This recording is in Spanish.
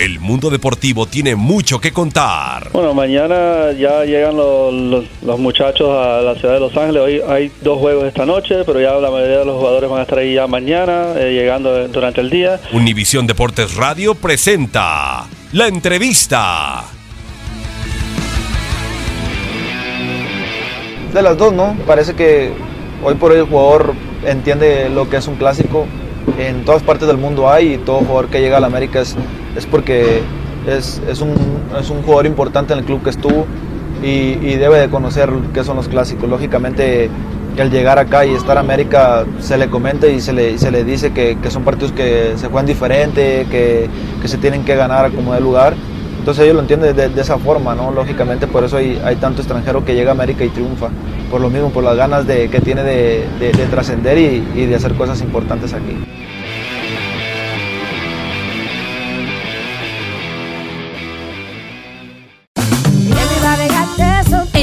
El mundo deportivo tiene mucho que contar. Bueno, mañana ya llegan los, los- los muchachos a la ciudad de Los Ángeles. Hoy hay dos juegos esta noche, pero ya la mayoría de los jugadores van a estar ahí ya mañana, eh, llegando durante el día. Univisión Deportes Radio presenta la entrevista. De las dos, ¿no? Parece que hoy por hoy el jugador entiende lo que es un clásico. En todas partes del mundo hay y todo jugador que llega a la América es, es porque es, es un, es un jugador importante en el club que estuvo y, y debe de conocer qué son los clásicos. Lógicamente al llegar acá y estar América se le comenta y se le, se le dice que, que son partidos que se juegan diferente, que, que se tienen que ganar a como de lugar. Entonces ellos lo entienden de, de esa forma, ¿no? Lógicamente por eso hay, hay tanto extranjero que llega a América y triunfa. Por lo mismo, por las ganas de, que tiene de, de- de trascender y, y de hacer cosas importantes aquí.